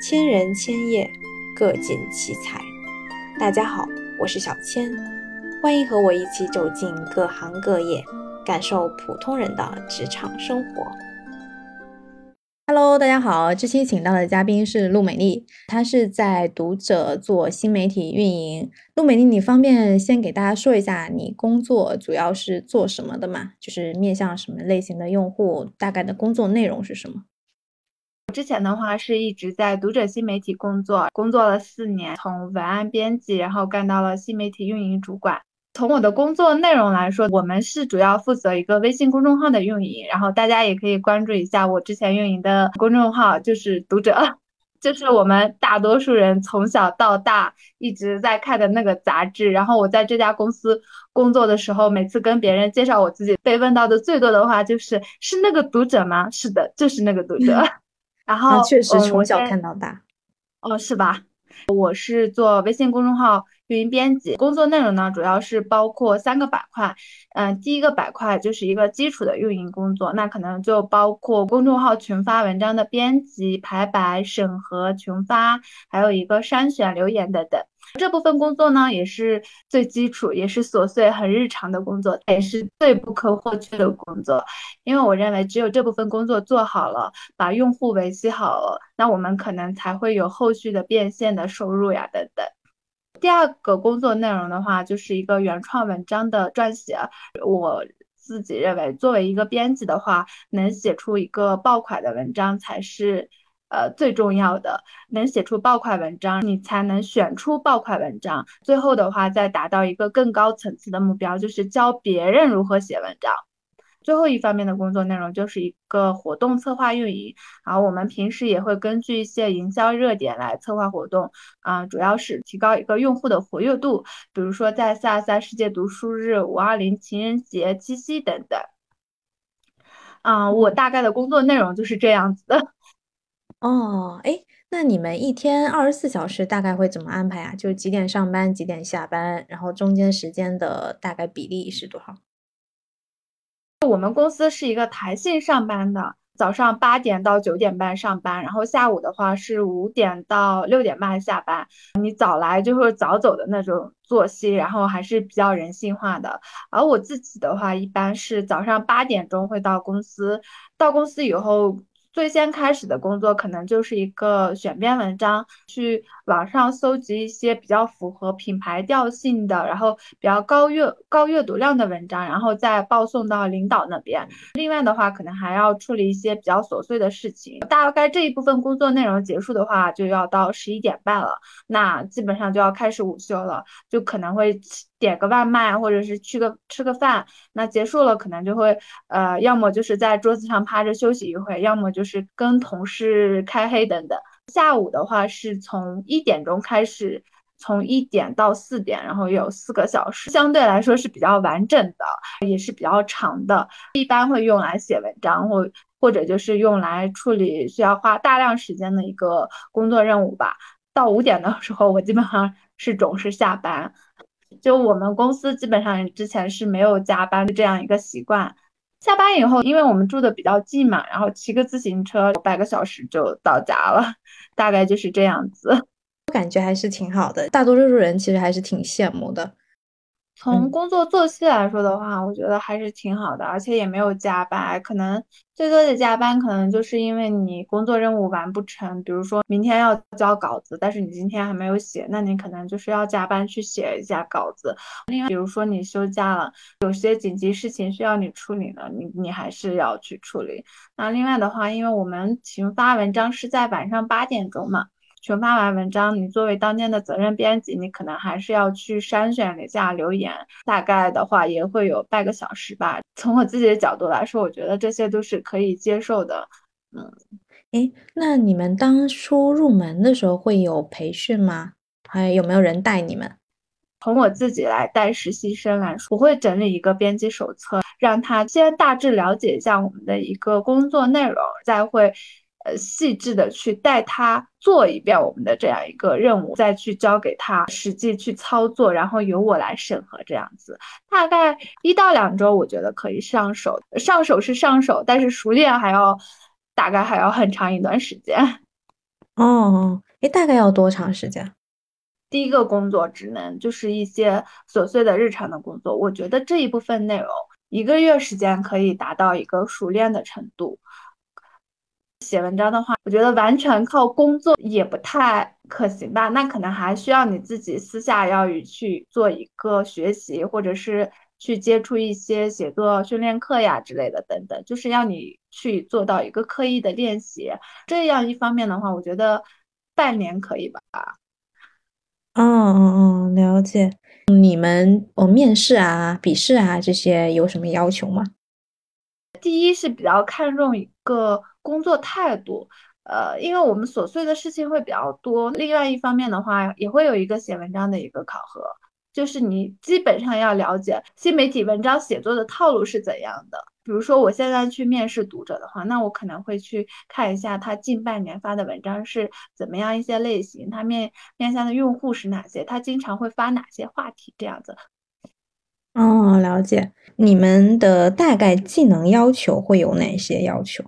千人千业，各尽其才。大家好，我是小千，欢迎和我一起走进各行各业，感受普通人的职场生活。Hello，大家好，这期请到的嘉宾是陆美丽，她是在读者做新媒体运营。陆美丽，你方便先给大家说一下你工作主要是做什么的吗？就是面向什么类型的用户，大概的工作内容是什么？之前的话是一直在读者新媒体工作，工作了四年，从文案编辑，然后干到了新媒体运营主管。从我的工作内容来说，我们是主要负责一个微信公众号的运营，然后大家也可以关注一下我之前运营的公众号，就是读者，就是我们大多数人从小到大一直在看的那个杂志。然后我在这家公司工作的时候，每次跟别人介绍我自己，被问到的最多的话就是“是那个读者吗？”是的，就是那个读者。然后确实从小看到大，哦，是吧？我是做微信公众号运营编辑，工作内容呢主要是包括三个板块。嗯，第一个板块就是一个基础的运营工作，那可能就包括公众号群发文章的编辑、排版、审核、群发，还有一个筛选、留言等等。这部分工作呢，也是最基础，也是琐碎、很日常的工作，也是最不可或缺的工作。因为我认为，只有这部分工作做好了，把用户维系好了，那我们可能才会有后续的变现的收入呀，等等。第二个工作内容的话，就是一个原创文章的撰写。我自己认为，作为一个编辑的话，能写出一个爆款的文章才是。呃，最重要的，能写出爆款文章，你才能选出爆款文章。最后的话，再达到一个更高层次的目标，就是教别人如何写文章。最后一方面的工作内容就是一个活动策划运营，然后我们平时也会根据一些营销热点来策划活动，啊，主要是提高一个用户的活跃度，比如说在四二三世界读书日、五二零情人节、七夕等等。啊，我大概的工作内容就是这样子的。哦，哎，那你们一天二十四小时大概会怎么安排啊？就几点上班，几点下班，然后中间时间的大概比例是多少？我们公司是一个弹性上班的，早上八点到九点半上班，然后下午的话是五点到六点半下班。你早来就是早走的那种作息，然后还是比较人性化的。而我自己的话，一般是早上八点钟会到公司，到公司以后。最先开始的工作可能就是一个选编文章，去网上搜集一些比较符合品牌调性的，然后比较高阅高阅读量的文章，然后再报送到领导那边。另外的话，可能还要处理一些比较琐碎的事情。大概这一部分工作内容结束的话，就要到十一点半了，那基本上就要开始午休了，就可能会。点个外卖，或者是去个吃个饭，那结束了可能就会，呃，要么就是在桌子上趴着休息一会，要么就是跟同事开黑等等。下午的话是从一点钟开始，从一点到四点，然后有四个小时，相对来说是比较完整的，也是比较长的。一般会用来写文章，或或者就是用来处理需要花大量时间的一个工作任务吧。到五点的时候，我基本上是准时下班。就我们公司基本上之前是没有加班的这样一个习惯，下班以后，因为我们住的比较近嘛，然后骑个自行车半个小时就到家了，大概就是这样子。我感觉还是挺好的，大多数人其实还是挺羡慕的。从工作作息来说的话，我觉得还是挺好的，而且也没有加班，可能最多的加班可能就是因为你工作任务完不成，比如说明天要交稿子，但是你今天还没有写，那你可能就是要加班去写一下稿子。另外，比如说你休假了，有些紧急事情需要你处理的，你你还是要去处理。那另外的话，因为我们群发文章是在晚上八点钟嘛。群发完文章，你作为当天的责任编辑，你可能还是要去筛选一下留言，大概的话也会有半个小时吧。从我自己的角度来说，我觉得这些都是可以接受的。嗯，诶，那你们当初入门的时候会有培训吗？还有没有人带你们？从我自己来带实习生来说，我会整理一个编辑手册，让他先大致了解一下我们的一个工作内容，再会。呃，细致的去带他做一遍我们的这样一个任务，再去交给他实际去操作，然后由我来审核这样子，大概一到两周，我觉得可以上手。上手是上手，但是熟练还要大概还要很长一段时间。哦，哎，大概要多长时间？第一个工作职能就是一些琐碎的日常的工作，我觉得这一部分内容一个月时间可以达到一个熟练的程度。写文章的话，我觉得完全靠工作也不太可行吧，那可能还需要你自己私下要去做一个学习，或者是去接触一些写作训练课呀之类的等等，就是要你去做到一个刻意的练习。这样一方面的话，我觉得半年可以吧。嗯嗯嗯，了解。你们哦，面试啊、笔试啊这些有什么要求吗？第一是比较看重一个工作态度，呃，因为我们琐碎的事情会比较多。另外一方面的话，也会有一个写文章的一个考核，就是你基本上要了解新媒体文章写作的套路是怎样的。比如说，我现在去面试读者的话，那我可能会去看一下他近半年发的文章是怎么样一些类型，他面面向的用户是哪些，他经常会发哪些话题这样子。哦，了解。你们的大概技能要求会有哪些要求？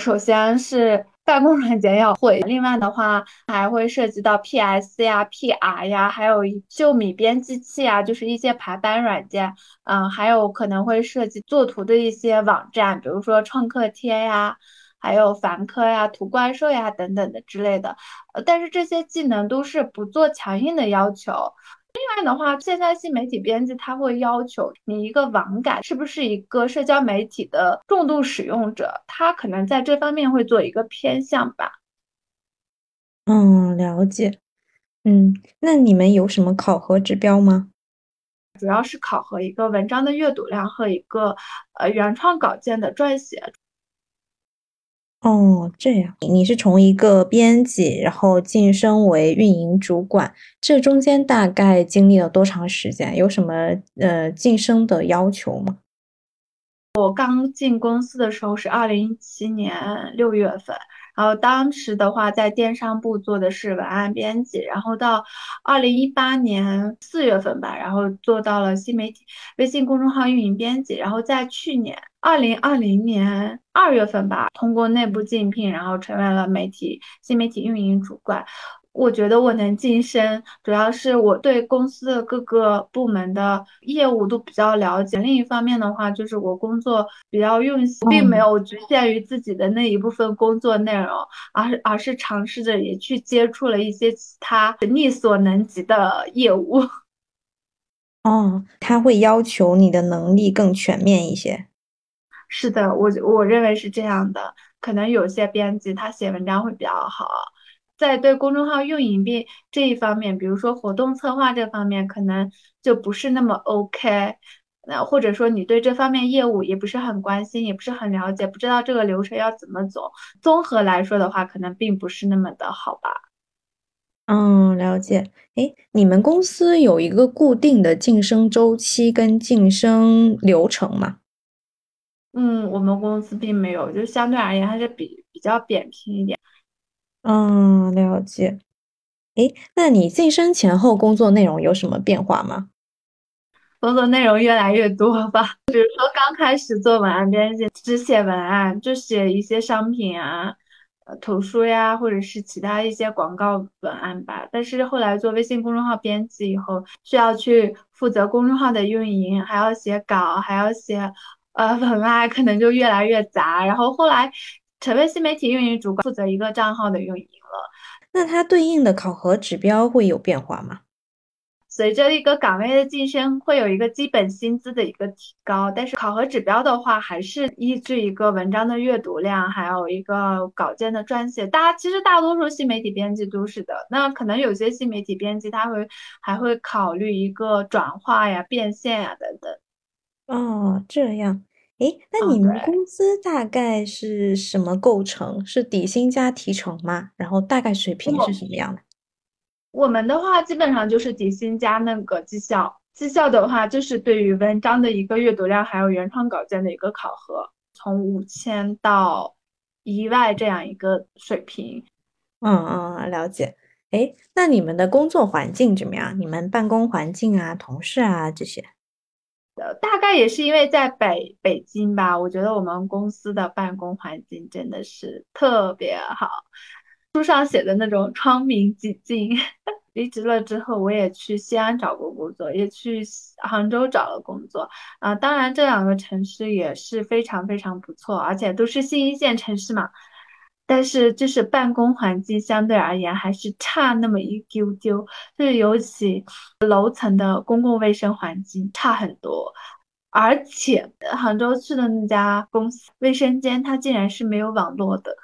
首先是办公软件要会，另外的话还会涉及到 PS 呀、PR 呀，还有秀米编辑器啊，就是一些排版软件。嗯，还有可能会涉及作图的一些网站，比如说创客贴呀，还有凡科呀、图怪兽呀等等的之类的。呃，但是这些技能都是不做强硬的要求。另外的话，现在新媒体编辑他会要求你一个网感是不是一个社交媒体的重度使用者，他可能在这方面会做一个偏向吧。嗯，了解。嗯，那你们有什么考核指标吗？主要是考核一个文章的阅读量和一个呃原创稿件的撰写。哦，这样，你是从一个编辑，然后晋升为运营主管，这中间大概经历了多长时间？有什么呃晋升的要求吗？我刚进公司的时候是二零一七年六月份。然后当时的话，在电商部做的是文案编辑，然后到二零一八年四月份吧，然后做到了新媒体微信公众号运营编辑，然后在去年二零二零年二月份吧，通过内部竞聘，然后成为了媒体新媒体运营主管。我觉得我能晋升，主要是我对公司的各个部门的业务都比较了解。另一方面的话，就是我工作比较用心，并没有局限于自己的那一部分工作内容，而是而是尝试着也去接触了一些其他力所能及的业务。哦，他会要求你的能力更全面一些。是的，我我认为是这样的。可能有些编辑他写文章会比较好。在对公众号运营并这一方面，比如说活动策划这方面，可能就不是那么 OK。那或者说你对这方面业务也不是很关心，也不是很了解，不知道这个流程要怎么走。综合来说的话，可能并不是那么的好吧。嗯，了解。哎，你们公司有一个固定的晋升周期跟晋升流程吗？嗯，我们公司并没有，就相对而言还是比比较扁平一点。嗯，了解。诶，那你晋升前后工作内容有什么变化吗？工作内容越来越多吧。比如说刚开始做文案编辑，只写文案，就写一些商品啊、呃图书呀，或者是其他一些广告文案吧。但是后来做微信公众号编辑以后，需要去负责公众号的运营，还要写稿，还要写呃文案，可能就越来越杂。然后后来。成为新媒体运营主管，负责一个账号的运营了。那它对应的考核指标会有变化吗？随着一个岗位的晋升，会有一个基本薪资的一个提高，但是考核指标的话，还是依据一个文章的阅读量，还有一个稿件的撰写。大家其实大多数新媒体编辑都是的。那可能有些新媒体编辑他会还会考虑一个转化呀、变现呀等等。哦，这样。哎，那你们工资大概是什么构成？是底薪加提成吗？然后大概水平是什么样的？我们的话基本上就是底薪加那个绩效，绩效的话就是对于文章的一个阅读量，还有原创稿件的一个考核，从五千到一万这样一个水平。嗯嗯，了解。哎，那你们的工作环境怎么样？你们办公环境啊，同事啊这些？呃，大概也是因为在北北京吧，我觉得我们公司的办公环境真的是特别好。书上写的那种窗明几净。离职了之后，我也去西安找过工作，也去杭州找了工作啊。当然，这两个城市也是非常非常不错，而且都是新一线城市嘛。但是，就是办公环境相对而言还是差那么一丢丢，就是尤其楼层的公共卫生环境差很多。而且，杭州去的那家公司卫生间，它竟然是没有网络的。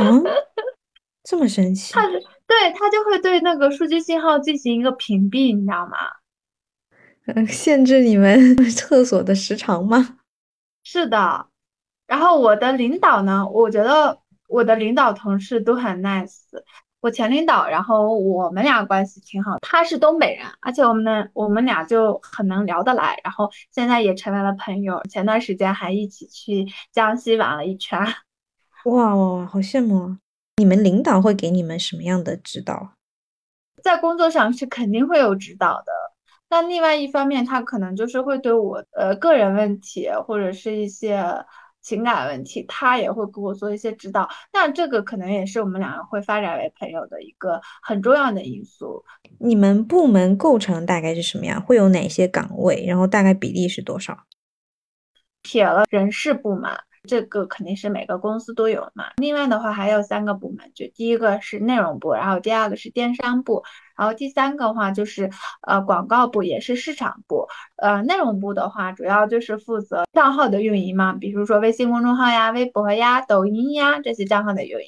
嗯，这么神奇？它对，它就会对那个数据信号进行一个屏蔽，你知道吗？嗯，限制你们 厕所的时长吗？是的。然后我的领导呢，我觉得。我的领导同事都很 nice，我前领导，然后我们俩关系挺好。他是东北人，而且我们呢，我们俩就很能聊得来，然后现在也成为了朋友。前段时间还一起去江西玩了一圈。哇哇，好羡慕！你们领导会给你们什么样的指导？在工作上是肯定会有指导的，但另外一方面，他可能就是会对我呃个人问题或者是一些。情感问题，他也会给我做一些指导，那这个可能也是我们两个会发展为朋友的一个很重要的因素。你们部门构成大概是什么样？会有哪些岗位？然后大概比例是多少？撇了人事部嘛。这个肯定是每个公司都有嘛。另外的话还有三个部门，就第一个是内容部，然后第二个是电商部，然后第三个话就是呃广告部，也是市场部。呃，内容部的话主要就是负责账号的运营嘛，比如说微信公众号呀、微博呀、抖音呀这些账号的运营。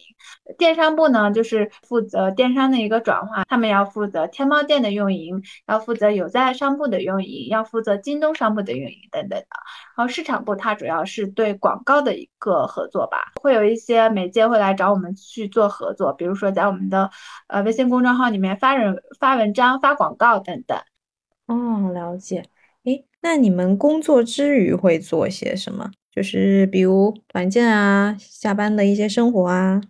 电商部呢就是负责电商的一个转化，他们要负责天猫店的运营，要负责有在商铺的运营，要负责京东商铺的运营等等的。然后市场部它主要是对广告的一个合作吧，会有一些媒介会来找我们去做合作，比如说在我们的呃微信公众号里面发人发文章、发广告等等。哦，了解。诶，那你们工作之余会做些什么？就是比如团建啊，下班的一些生活啊。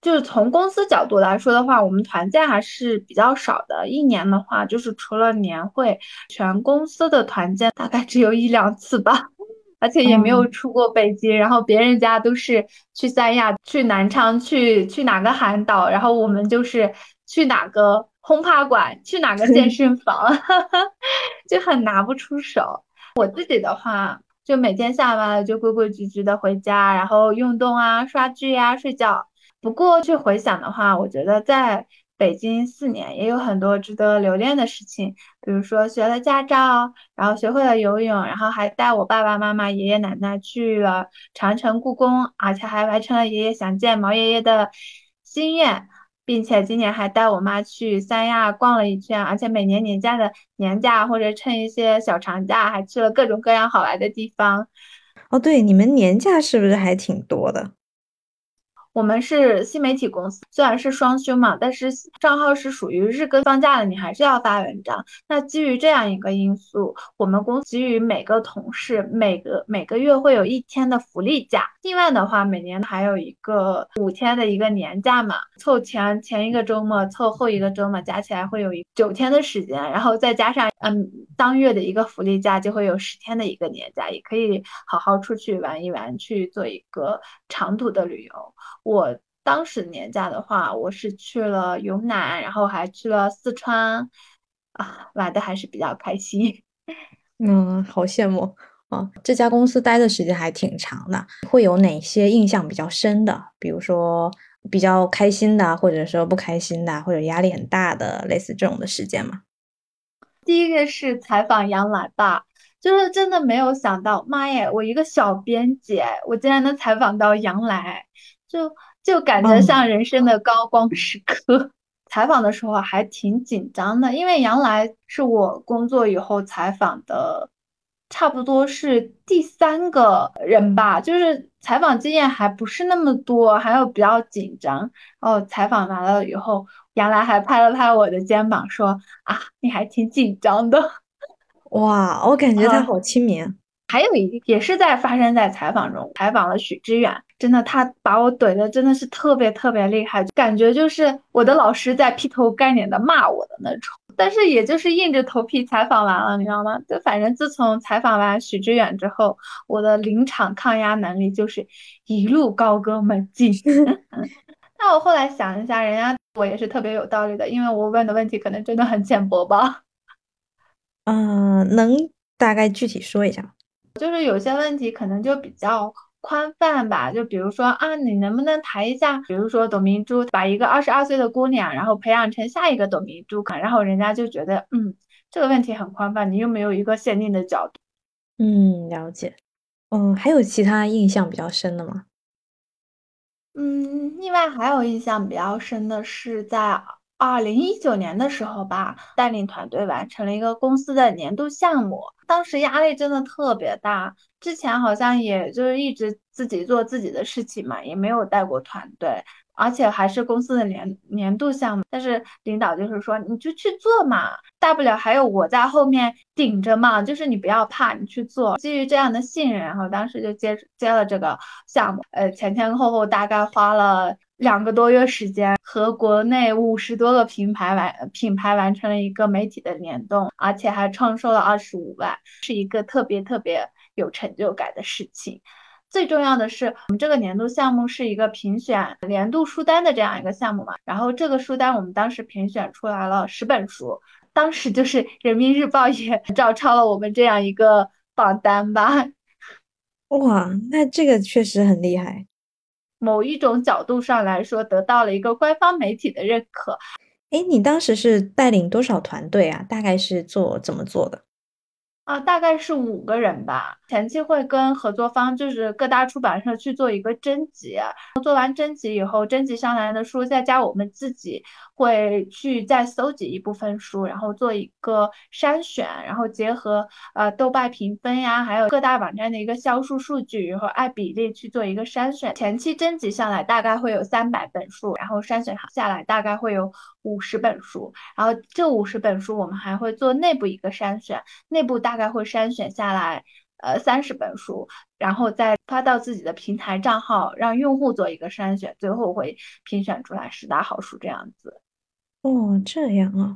就是从公司角度来说的话，我们团建还是比较少的。一年的话，就是除了年会，全公司的团建大概只有一两次吧，而且也没有出过北京。然后别人家都是去三亚、去南昌、去去哪个海岛，然后我们就是去哪个轰趴馆、去哪个 健身房，就很拿不出手。我自己的话，就每天下班了就规规矩矩的回家，然后运动啊、刷剧呀、睡觉。不过去回想的话，我觉得在北京四年也有很多值得留恋的事情，比如说学了驾照，然后学会了游泳，然后还带我爸爸妈妈、爷爷奶奶去了长城、故宫，而且还完成了爷爷想见毛爷爷的心愿，并且今年还带我妈去三亚逛了一圈，而且每年年假的年假或者趁一些小长假，还去了各种各样好玩的地方。哦，对，你们年假是不是还挺多的？我们是新媒体公司，虽然是双休嘛，但是账号是属于日更放假的，你还是要发文章。那基于这样一个因素，我们公司给予每个同事每个每个月会有一天的福利假，另外的话每年还有一个五天的一个年假嘛，凑前前一个周末，凑后一个周末，加起来会有一九天的时间，然后再加上嗯当月的一个福利假，就会有十天的一个年假，也可以好好出去玩一玩，去做一个长途的旅游。我当时年假的话，我是去了云南，然后还去了四川，啊，玩的还是比较开心。嗯，好羡慕啊！这家公司待的时间还挺长的，会有哪些印象比较深的？比如说比较开心的，或者说不开心的，或者压力很大的，类似这种的事件吗？第一个是采访杨澜吧，就是真的没有想到，妈耶，我一个小编辑，我竟然能采访到杨澜。就就感觉像人生的高光时刻。采访的时候还挺紧张的，因为杨澜是我工作以后采访的，差不多是第三个人吧。就是采访经验还不是那么多，还有比较紧张。然后采访完了以后，杨澜还拍了拍我的肩膀，说：“啊，你还挺紧张的。”哇，我感觉他好亲民。还有一也是在发生在采访中，采访了许知远，真的他把我怼的真的是特别特别厉害，感觉就是我的老师在劈头盖脸的骂我的那种。但是也就是硬着头皮采访完了，你知道吗？就反正自从采访完许知远之后，我的临场抗压能力就是一路高歌猛进。那我后来想一下，人家我也是特别有道理的，因为我问的问题可能真的很浅薄吧。嗯，能大概具体说一下？就是有些问题可能就比较宽泛吧，就比如说啊，你能不能谈一下，比如说董明珠把一个二十二岁的姑娘，然后培养成下一个董明珠，然后人家就觉得，嗯，这个问题很宽泛，你又没有一个限定的角度。嗯，了解。嗯，还有其他印象比较深的吗？嗯，另外还有印象比较深的是在二零一九年的时候吧，带领团队完成了一个公司的年度项目，当时压力真的特别大。之前好像也就是一直自己做自己的事情嘛，也没有带过团队。而且还是公司的年年度项目，但是领导就是说你就去做嘛，大不了还有我在后面顶着嘛，就是你不要怕，你去做。基于这样的信任，然后当时就接接了这个项目，呃，前前后后大概花了两个多月时间，和国内五十多个品牌完品牌完成了一个媒体的联动，而且还创收了二十五万，是一个特别特别有成就感的事情。最重要的是，我们这个年度项目是一个评选年度书单的这样一个项目嘛。然后这个书单我们当时评选出来了十本书，当时就是人民日报也 照抄了我们这样一个榜单吧。哇，那这个确实很厉害。某一种角度上来说，得到了一个官方媒体的认可。哎，你当时是带领多少团队啊？大概是做怎么做的？啊，大概是五个人吧。前期会跟合作方，就是各大出版社去做一个征集，做完征集以后，征集上来的书再加我们自己会去再搜集一部分书，然后做一个筛选，然后结合呃豆瓣评分呀，还有各大网站的一个销售数据，然后按比例去做一个筛选。前期征集上来大概会有三百本书，然后筛选下来大概会有五十本书，然后这五十本书我们还会做内部一个筛选，内部大。概会筛选下来，呃，三十本书，然后再发到自己的平台账号，让用户做一个筛选，最后会评选出来十大好书这样子。哦，这样啊。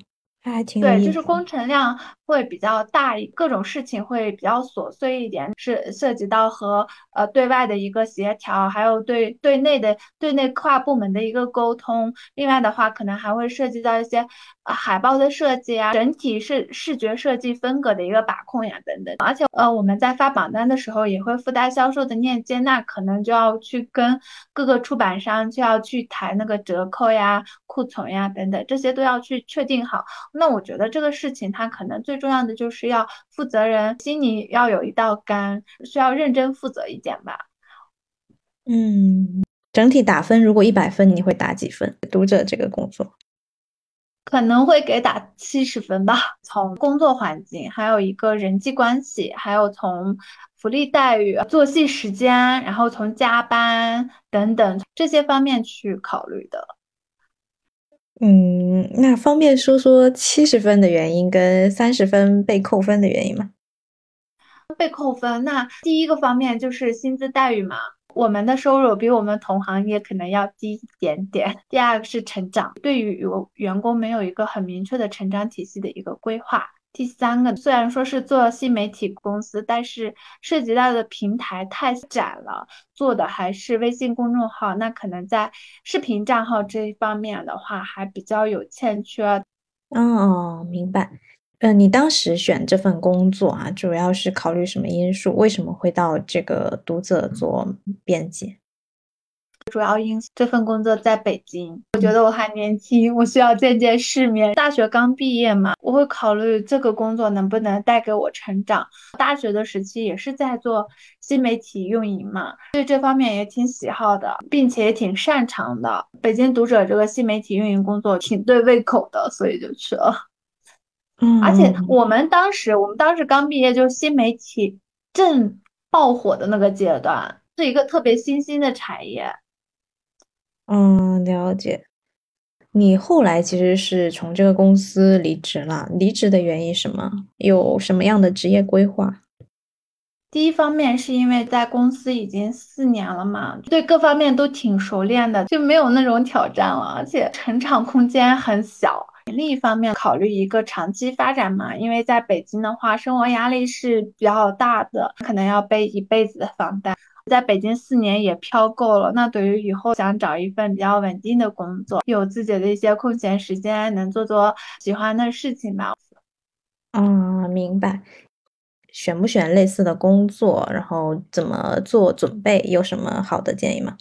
还挺对，就是工程量会比较大，各种事情会比较琐碎一点，是涉及到和呃对外的一个协调，还有对对内的对内跨部门的一个沟通。另外的话，可能还会涉及到一些海报的设计啊，整体视视觉设计风格的一个把控呀等等。而且呃我们在发榜单的时候也会附带销售的链接，那可能就要去跟各个出版商就要去谈那个折扣呀、库存呀等等，这些都要去确定好。那我觉得这个事情，它可能最重要的就是要负责人心里要有一道杆，需要认真负责一点吧。嗯，整体打分，如果一百分，你会打几分？读者这个工作可能会给打七十分吧。从工作环境，还有一个人际关系，还有从福利待遇、作息时间，然后从加班等等这些方面去考虑的。嗯，那方便说说七十分的原因跟三十分被扣分的原因吗？被扣分，那第一个方面就是薪资待遇嘛，我们的收入比我们同行业可能要低一点点。第二个是成长，对于有员工没有一个很明确的成长体系的一个规划。第三个，虽然说是做新媒体公司，但是涉及到的平台太窄了，做的还是微信公众号，那可能在视频账号这一方面的话，还比较有欠缺。哦，明白。呃，你当时选这份工作啊，主要是考虑什么因素？为什么会到这个读者做编辑？主要因素，这份工作在北京，我觉得我还年轻，我需要见见世面。大学刚毕业嘛，我会考虑这个工作能不能带给我成长。大学的时期也是在做新媒体运营嘛，对这方面也挺喜好的，并且也挺擅长的。北京读者这个新媒体运营工作挺对胃口的，所以就去了。嗯，而且我们当时，我们当时刚毕业，就是新媒体正爆火的那个阶段，是一个特别新兴的产业。嗯，了解。你后来其实是从这个公司离职了，离职的原因什么？有什么样的职业规划？第一方面是因为在公司已经四年了嘛，对各方面都挺熟练的，就没有那种挑战了，而且成长空间很小。另一方面，考虑一个长期发展嘛，因为在北京的话，生活压力是比较大的，可能要背一辈子的房贷。在北京四年也漂够了。那对于以后想找一份比较稳定的工作，有自己的一些空闲时间，能做做喜欢的事情吧。啊，明白。选不选类似的工作，然后怎么做准备，有什么好的建议吗？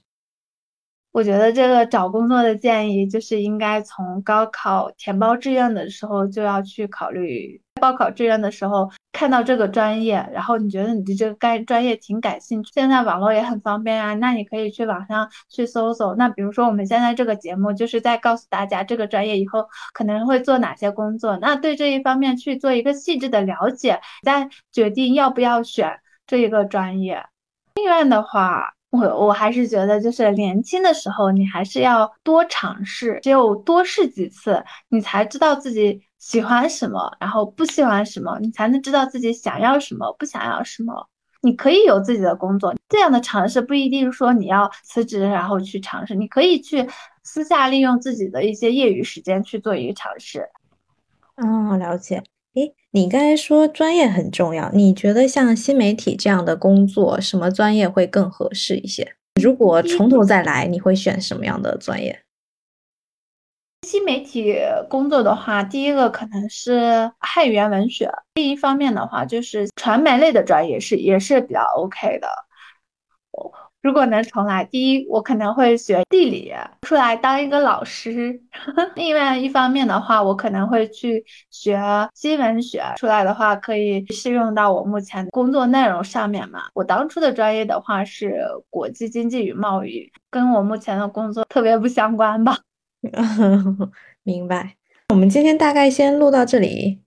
我觉得这个找工作的建议就是应该从高考填报志愿的时候就要去考虑，报考志愿的时候看到这个专业，然后你觉得你对这个该专业挺感兴趣，现在网络也很方便啊，那你可以去网上去搜搜。那比如说我们现在这个节目就是在告诉大家这个专业以后可能会做哪些工作，那对这一方面去做一个细致的了解，再决定要不要选这一个专业。志愿的话。我我还是觉得，就是年轻的时候，你还是要多尝试，只有多试几次，你才知道自己喜欢什么，然后不喜欢什么，你才能知道自己想要什么，不想要什么。你可以有自己的工作，这样的尝试不一定说你要辞职然后去尝试，你可以去私下利用自己的一些业余时间去做一个尝试。哦，了解。诶，你刚才说专业很重要，你觉得像新媒体这样的工作，什么专业会更合适一些？如果从头再来，你会选什么样的专业？新媒体工作的话，第一个可能是汉语言文学，另一方面的话就是传媒类的专业是也是比较 OK 的。如果能重来，第一我可能会学地理，出来当一个老师。另外一方面的话，我可能会去学新闻学，出来的话可以适用到我目前工作内容上面嘛。我当初的专业的话是国际经济与贸易，跟我目前的工作特别不相关吧。明白。我们今天大概先录到这里。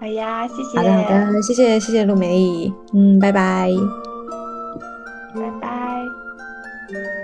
好呀，谢谢。好的，好的，谢谢，谢谢陆美丽。嗯，拜拜。拜拜。